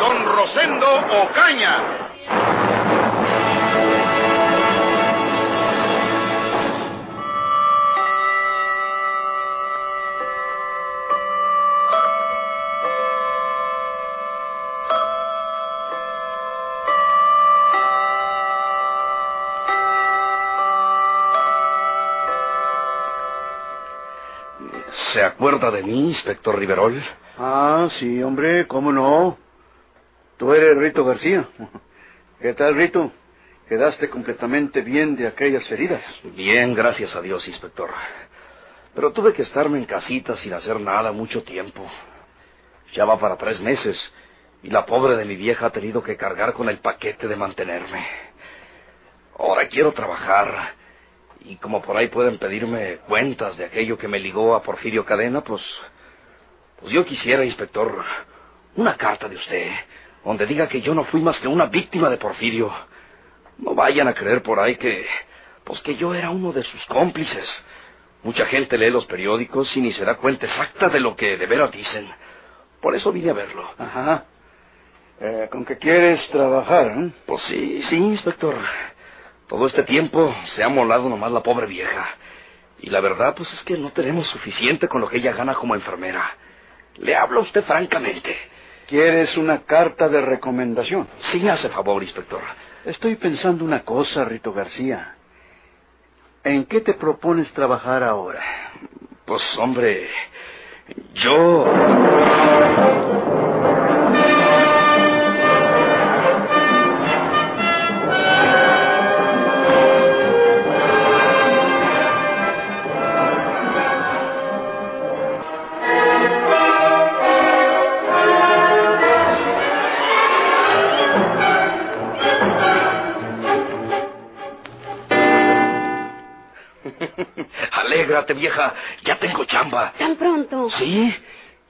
Don Rosendo Ocaña. ¿Se acuerda de mí, inspector Riverol? Ah, sí, hombre, ¿cómo no? Tú eres Rito García. ¿Qué tal, Rito? ¿Quedaste completamente bien de aquellas heridas? Bien, gracias a Dios, inspector. Pero tuve que estarme en casita sin hacer nada mucho tiempo. Ya va para tres meses y la pobre de mi vieja ha tenido que cargar con el paquete de mantenerme. Ahora quiero trabajar y como por ahí pueden pedirme cuentas de aquello que me ligó a Porfirio Cadena, pues, pues yo quisiera, inspector, una carta de usted, donde diga que yo no fui más que una víctima de Porfirio. No vayan a creer por ahí que, pues que yo era uno de sus cómplices. Mucha gente lee los periódicos y ni se da cuenta exacta de lo que de veras dicen. Por eso vine a verlo. Ajá. Eh, ¿Con qué quieres trabajar? eh? Pues sí, sí, inspector. Todo este tiempo se ha molado nomás la pobre vieja. Y la verdad, pues es que no tenemos suficiente con lo que ella gana como enfermera. Le hablo a usted francamente. ¿Quieres una carta de recomendación? Sí, hace favor, inspector. Estoy pensando una cosa, Rito García. ¿En qué te propones trabajar ahora? Pues, hombre, yo... Vieja. Ya tengo chamba. ¿Tan pronto? ¿Sí?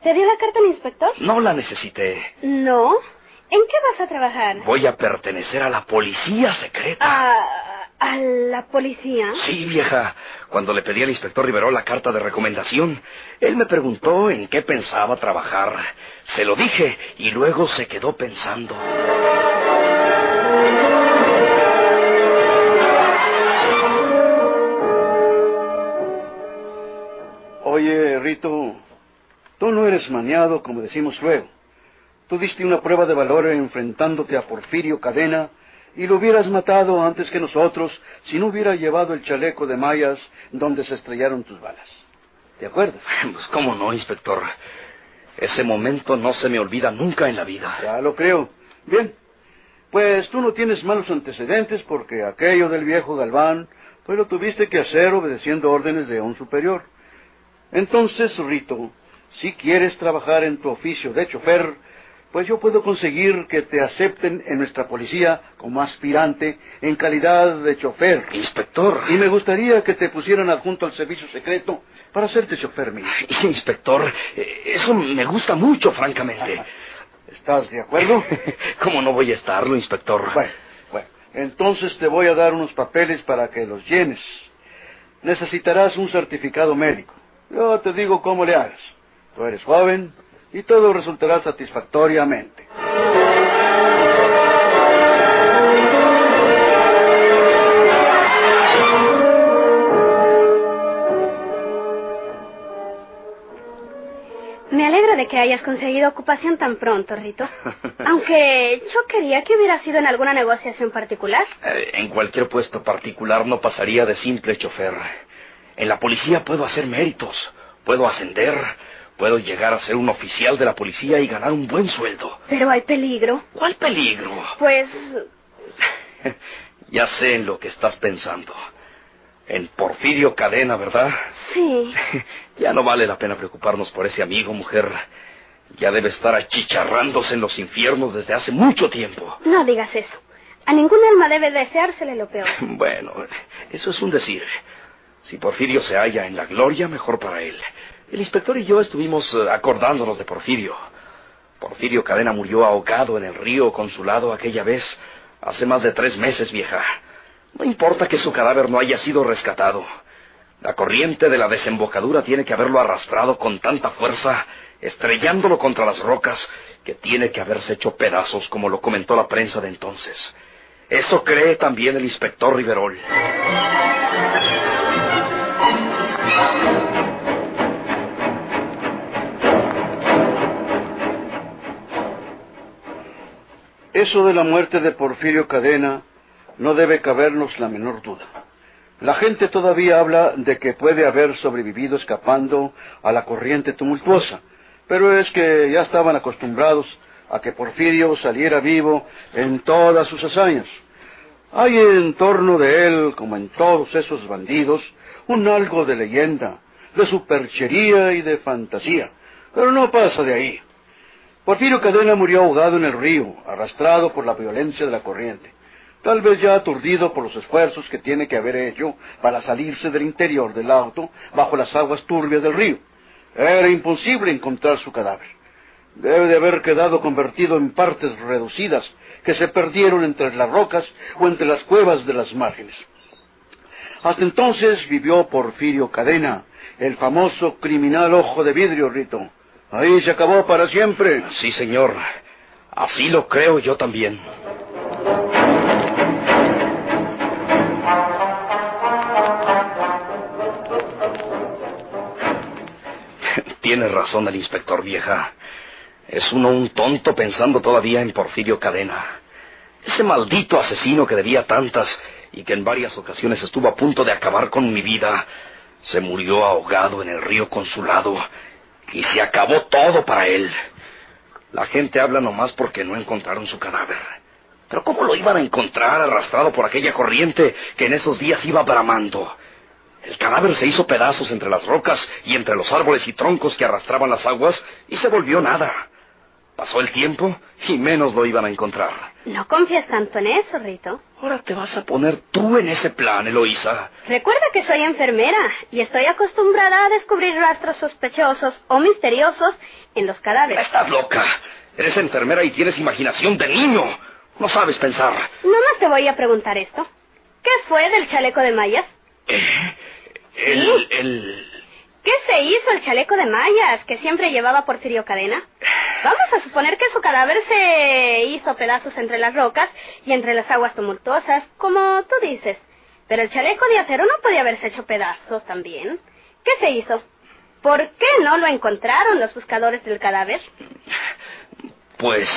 ¿Te dio la carta el inspector? No la necesité. No. ¿En qué vas a trabajar? Voy a pertenecer a la policía secreta. ¿A, a la policía? Sí, vieja. Cuando le pedí al inspector Rivero la carta de recomendación, él me preguntó en qué pensaba trabajar. Se lo dije y luego se quedó pensando. Oye, Rito, tú no eres maniado, como decimos luego. Tú diste una prueba de valor enfrentándote a Porfirio Cadena y lo hubieras matado antes que nosotros si no hubiera llevado el chaleco de mallas donde se estrellaron tus balas. ¿De acuerdo? Pues cómo no, inspector. Ese momento no se me olvida nunca en la vida. Ya lo creo. Bien. Pues tú no tienes malos antecedentes porque aquello del viejo Galván, pues lo tuviste que hacer obedeciendo órdenes de un superior. Entonces, Rito, si quieres trabajar en tu oficio de chofer, pues yo puedo conseguir que te acepten en nuestra policía como aspirante en calidad de chofer. Inspector. Y me gustaría que te pusieran adjunto al servicio secreto para hacerte chofer mío. Inspector, eh, eso me gusta mucho, francamente. ¿Estás de acuerdo? ¿Cómo no voy a estarlo, inspector? Bueno, bueno, entonces te voy a dar unos papeles para que los llenes. Necesitarás un certificado médico. Yo te digo cómo le hagas. Tú eres joven y todo resultará satisfactoriamente. Me alegro de que hayas conseguido ocupación tan pronto, Rito. Aunque yo quería que hubiera sido en alguna negociación particular. Eh, en cualquier puesto particular no pasaría de simple chofer. En la policía puedo hacer méritos, puedo ascender, puedo llegar a ser un oficial de la policía y ganar un buen sueldo. Pero hay peligro. ¿Cuál peligro? Pues ya sé en lo que estás pensando. En Porfirio Cadena, ¿verdad? sí. Ya no vale la pena preocuparnos por ese amigo, mujer. Ya debe estar achicharrándose en los infiernos desde hace mucho tiempo. No digas eso. A ningún alma debe deseársele lo peor. Bueno, eso es un decir. Si Porfirio se halla en la gloria, mejor para él. El inspector y yo estuvimos eh, acordándonos de Porfirio. Porfirio Cadena murió ahogado en el río Consulado aquella vez, hace más de tres meses, vieja. No importa que su cadáver no haya sido rescatado. La corriente de la desembocadura tiene que haberlo arrastrado con tanta fuerza, estrellándolo contra las rocas, que tiene que haberse hecho pedazos, como lo comentó la prensa de entonces. Eso cree también el inspector Riverol. Eso de la muerte de Porfirio Cadena no debe cabernos la menor duda. La gente todavía habla de que puede haber sobrevivido escapando a la corriente tumultuosa, pero es que ya estaban acostumbrados a que Porfirio saliera vivo en todas sus hazañas. Hay en torno de él, como en todos esos bandidos, un algo de leyenda, de superchería y de fantasía, pero no pasa de ahí. Porfirio Cadena murió ahogado en el río, arrastrado por la violencia de la corriente, tal vez ya aturdido por los esfuerzos que tiene que haber hecho para salirse del interior del auto bajo las aguas turbias del río. Era imposible encontrar su cadáver. Debe de haber quedado convertido en partes reducidas que se perdieron entre las rocas o entre las cuevas de las márgenes. Hasta entonces vivió Porfirio Cadena, el famoso criminal ojo de vidrio, Rito. Ahí se acabó para siempre. Sí, señor. Así lo creo yo también. Tiene razón el inspector vieja. Es uno un tonto pensando todavía en Porfirio Cadena. Ese maldito asesino que debía tantas y que en varias ocasiones estuvo a punto de acabar con mi vida, se murió ahogado en el río Consulado y se acabó todo para él. La gente habla nomás porque no encontraron su cadáver. Pero ¿cómo lo iban a encontrar arrastrado por aquella corriente que en esos días iba bramando? El cadáver se hizo pedazos entre las rocas y entre los árboles y troncos que arrastraban las aguas y se volvió nada. Pasó el tiempo y menos lo iban a encontrar. No confías tanto en eso, Rito. Ahora te vas a poner tú en ese plan, Eloísa. Recuerda que soy enfermera y estoy acostumbrada a descubrir rastros sospechosos o misteriosos en los cadáveres. Estás loca. Eres enfermera y tienes imaginación de niño. No sabes pensar. No más te voy a preguntar esto. ¿Qué fue del chaleco de mallas? ¿Eh? El, Sí. el... ¿Qué se hizo el chaleco de mallas que siempre llevaba Porfirio Cadena? Vamos a suponer que su cadáver se hizo pedazos entre las rocas y entre las aguas tumultuosas, como tú dices. Pero el chaleco de acero no podía haberse hecho pedazos también. ¿Qué se hizo? ¿Por qué no lo encontraron los buscadores del cadáver? Pues...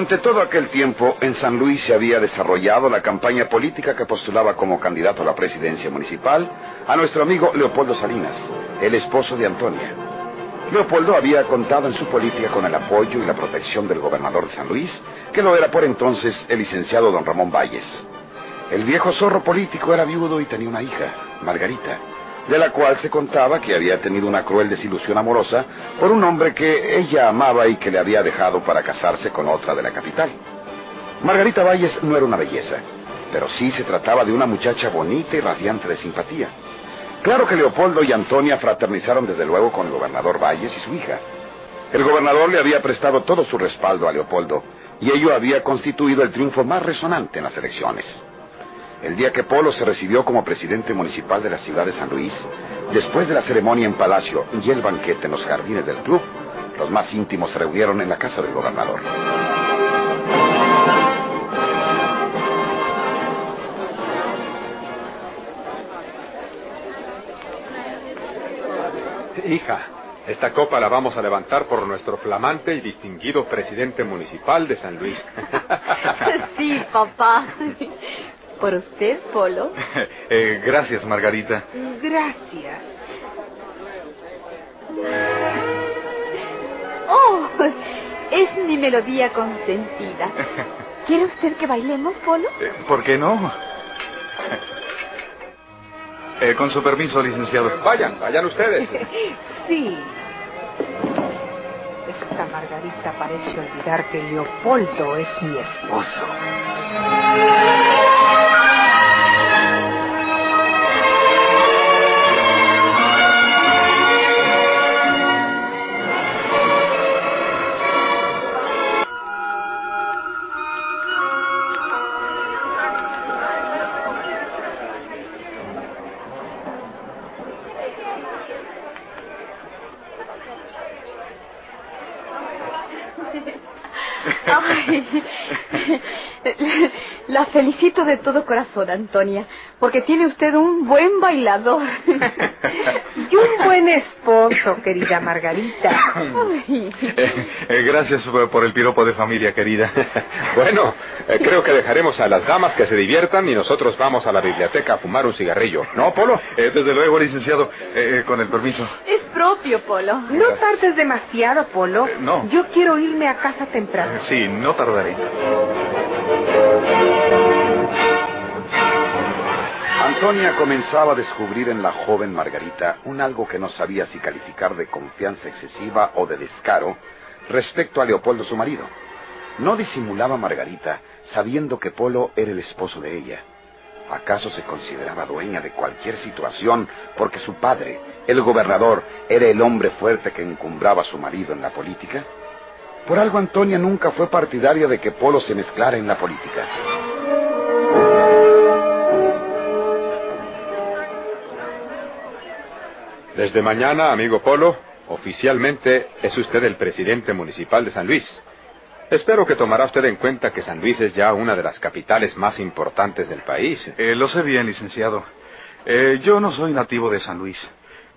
Durante todo aquel tiempo, en San Luis se había desarrollado la campaña política que postulaba como candidato a la presidencia municipal a nuestro amigo Leopoldo Salinas, el esposo de Antonia. Leopoldo había contado en su política con el apoyo y la protección del gobernador de San Luis, que lo era por entonces el licenciado don Ramón Valles. El viejo zorro político era viudo y tenía una hija, Margarita, de la cual se contaba que había tenido una cruel desilusión amorosa por un hombre que ella amaba y que le había dejado para casarse con otra de la capital. Margarita Valles no era una belleza, pero sí se trataba de una muchacha bonita y radiante de simpatía. Claro que Leopoldo y Antonia fraternizaron desde luego con el gobernador Valles y su hija. El gobernador le había prestado todo su respaldo a Leopoldo y ello había constituido el triunfo más resonante en las elecciones. El día que Polo se recibió como presidente municipal de la ciudad de San Luis, después de la ceremonia en Palacio y el banquete en los jardines del club, los más íntimos se reunieron en la casa del gobernador. Hija, Esta copa la vamos a levantar por nuestro flamante y distinguido presidente municipal de San Luis. Sí, papá. ¿Por usted, Polo? Eh, gracias, Margarita. Gracias. Oh, es mi melodía consentida. ¿Quiere usted que bailemos, Polo? Eh, ¿Por qué no? Eh, con su permiso, licenciado. Vayan, vayan ustedes. Sí. Esta Margarita parece olvidar que Leopoldo es mi esposo. la felicito de todo corazón, Antonia, porque tiene usted un buen bailador. Y un buen esposo, querida Margarita. Ay. Eh, eh, gracias por por el piropo de familia, querida. Bueno, eh, creo que dejaremos a las damas que se diviertan y nosotros vamos a la biblioteca a fumar un cigarrillo. ¿No, Polo? Eh, desde luego, licenciado. Eh, con el permiso. Es propio, Polo. No tardes demasiado, Polo. Eh, no. Yo quiero irme a casa temprano. Eh, sí, no tardaré. Antonia comenzaba a descubrir en la joven Margarita un algo que no sabía si calificar de confianza excesiva o de descaro respecto a Leopoldo su marido. No disimulaba Margarita sabiendo que Polo era el esposo de ella. ¿Acaso se consideraba dueña de cualquier situación porque su padre, el gobernador, era el hombre fuerte que encumbraba a su marido en la política? Por algo Antonia nunca fue partidaria de que Polo se mezclara en la política. Desde mañana, amigo Polo, oficialmente es usted el presidente municipal de San Luis. Espero que tomará usted en cuenta que San Luis es ya una de las capitales más importantes del país. Eh, lo sé bien, licenciado. Eh, yo no soy nativo de San Luis,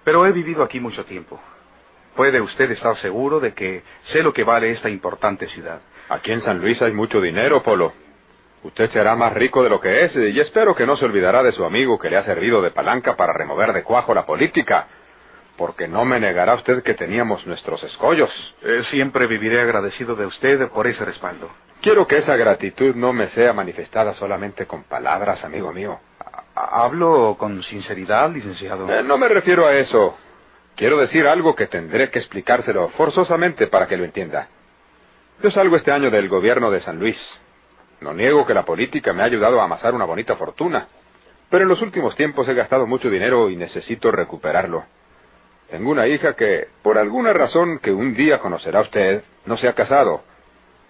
pero he vivido aquí mucho tiempo. Puede usted estar seguro de que sé lo que vale esta importante ciudad. Aquí en San Luis hay mucho dinero, Polo. Usted será más rico de lo que es y espero que no se olvidará de su amigo que le ha servido de palanca para remover de cuajo la política. Porque no me negará usted que teníamos nuestros escollos. Eh, siempre viviré agradecido de usted por ese respaldo. Quiero que esa gratitud no me sea manifestada solamente con palabras, amigo mío. Ha- Hablo con sinceridad, licenciado. Eh, no me refiero a eso. Quiero decir algo que tendré que explicárselo forzosamente para que lo entienda. Yo salgo este año del gobierno de San Luis. No niego que la política me ha ayudado a amasar una bonita fortuna. Pero en los últimos tiempos he gastado mucho dinero y necesito recuperarlo. Tengo una hija que, por alguna razón que un día conocerá usted, no se ha casado.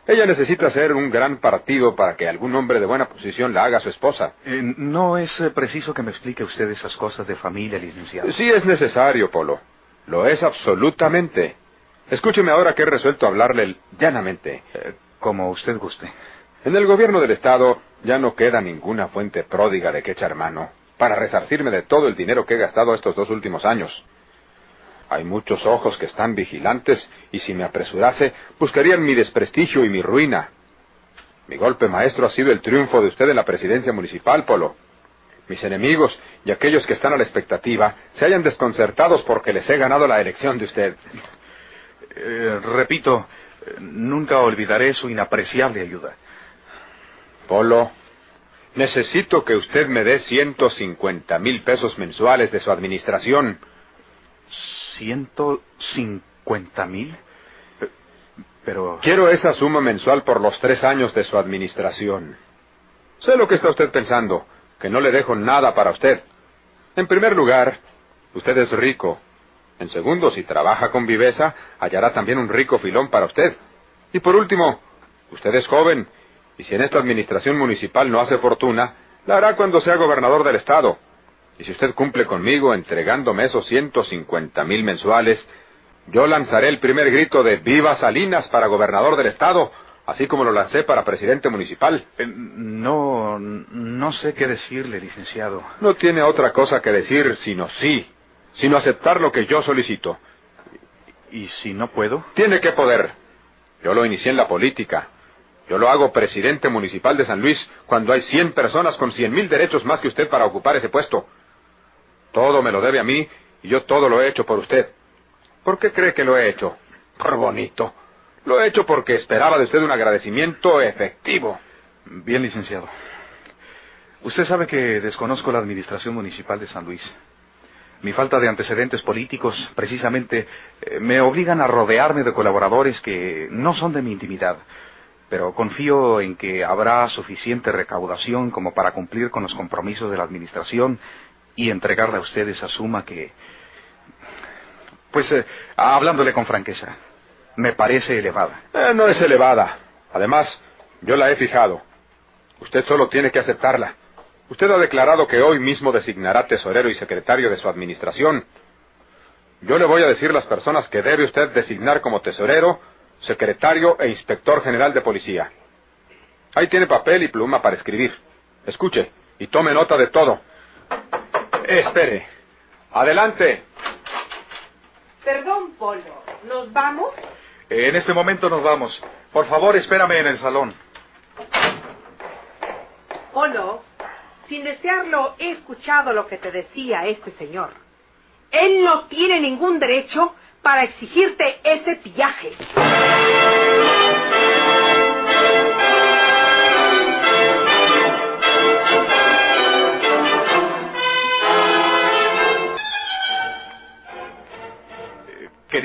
Ella necesita ser un gran partido para que algún hombre de buena posición la haga su esposa. Eh, no es eh, preciso que me explique usted esas cosas de familia, licenciado. Sí es necesario, Polo. Lo es absolutamente. Escúcheme ahora que he resuelto hablarle llanamente. Eh, como usted guste. En el gobierno del Estado ya no queda ninguna fuente pródiga de que echar mano para resarcirme de todo el dinero que he gastado estos dos últimos años. Hay muchos ojos que están vigilantes y si me apresurase buscarían mi desprestigio y mi ruina. Mi golpe maestro ha sido el triunfo de usted en la presidencia municipal, Polo. Mis enemigos y aquellos que están a la expectativa se hayan desconcertados porque les he ganado la elección de usted. Eh, repito, nunca olvidaré su inapreciable ayuda. Polo, necesito que usted me dé 150 mil pesos mensuales de su administración. ¿Ciento cincuenta mil? Eh, Pero... Quiero esa suma mensual por los tres años de su administración. Sé lo que está usted pensando, que no le dejo nada para usted. En primer lugar, usted es rico. En segundo, si trabaja con viveza, hallará también un rico filón para usted. Y por último, usted es joven, y si en esta administración municipal no hace fortuna, la hará cuando sea gobernador del Estado. Y si usted cumple conmigo entregándome esos 150 mil mensuales, yo lanzaré el primer grito de Viva Salinas para gobernador del Estado, así como lo lancé para presidente municipal. Eh, no, no sé qué decirle, licenciado. No tiene otra cosa que decir sino sí, sino aceptar lo que yo solicito. ¿Y si no puedo? Tiene que poder. Yo lo inicié en la política. Yo lo hago presidente municipal de San Luis cuando hay 100 personas con cien mil derechos más que usted para ocupar ese puesto. Todo me lo debe a mí y yo todo lo he hecho por usted. ¿Por qué cree que lo he hecho? Por bonito. Lo he hecho porque esperaba de usted un agradecimiento efectivo. Bien, licenciado. Usted sabe que desconozco la administración municipal de San Luis. Mi falta de antecedentes políticos, precisamente, eh, me obligan a rodearme de colaboradores que no son de mi intimidad, pero confío en que habrá suficiente recaudación como para cumplir con los compromisos de la administración y entregarle a usted esa suma que... Pues, eh, hablándole con franqueza, me parece elevada. Eh, no es elevada. Además, yo la he fijado. Usted solo tiene que aceptarla. Usted ha declarado que hoy mismo designará tesorero y secretario de su administración. Yo le voy a decir las personas que debe usted designar como tesorero, secretario e inspector general de policía. Ahí tiene papel y pluma para escribir. Escuche y tome nota de todo. Espere. Adelante. Perdón, Polo. ¿Nos vamos? En este momento nos vamos. Por favor, espérame en el salón. Polo, sin desearlo, he escuchado lo que te decía este señor. Él no tiene ningún derecho para exigirte ese pillaje.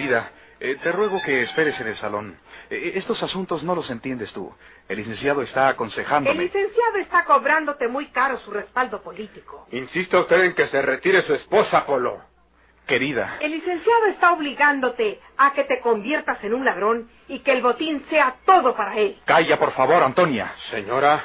Querida, eh, te ruego que esperes en el salón. Eh, estos asuntos no los entiendes tú. El licenciado está El aconsejándome. licenciado está cobrándote muy caro su respaldo político. Insista usted en que se retire su esposa, Polo. Querida, El licenciado está obligándote a que te conviertas en un ladrón y que el botín sea todo para él. calla por favor, Antonia. Señora,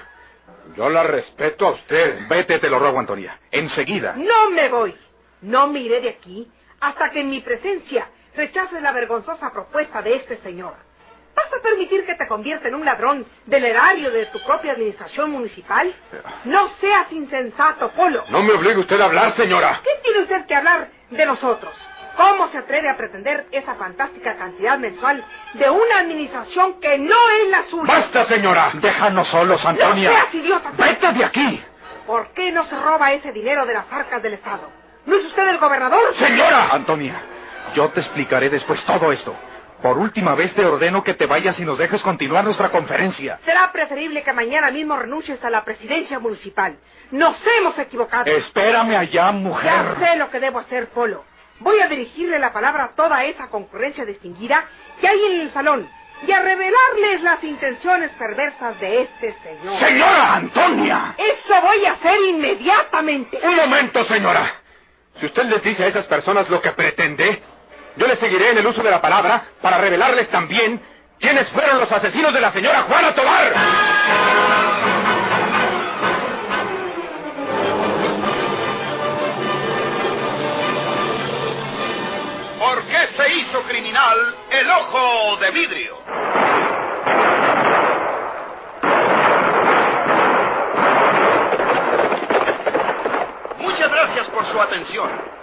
yo la respeto a usted. Vete, te lo ruego, Antonia. Enseguida. No me voy. No me iré de aquí hasta que en mi presencia rechaces la vergonzosa propuesta de este señor. ¿Vas a permitir que te convierta en un ladrón del erario de tu propia administración municipal? No seas insensato, Polo. No me obligue usted a hablar, señora. ¿Qué tiene usted que hablar de nosotros? ¿Cómo se atreve a pretender esa fantástica cantidad mensual de una administración que no es la suya? ¡Basta, señora! Déjanos solos, ¡No Antonia. seas idiota! tú! Vete de aquí. ¿Por qué no se roba ese dinero de las arcas del Estado? ¿No es usted el gobernador? Señora. Antonia, yo te explicaré después todo esto. Por última vez te ordeno que te vayas y nos dejes continuar nuestra conferencia. Será preferible que mañana mismo renuncies a la presidencia municipal. Nos hemos equivocado. Espérame allá, Ya mujer. sé lo que debo hacer, Polo. Voy a dirigirle la palabra a toda esa concurrencia distinguida que hay en el salón y a revelarles las intenciones perversas de este señor. Señora Antonia. Eso voy a hacer inmediatamente. Un momento, señora. Si usted les dice a esas personas lo que pretende, yo les seguiré en el uso de la palabra para revelarles también quiénes fueron los asesinos de la señora Juana Tobar. ¿Por qué se hizo criminal el ojo de vidrio? Muchas gracias por su atención.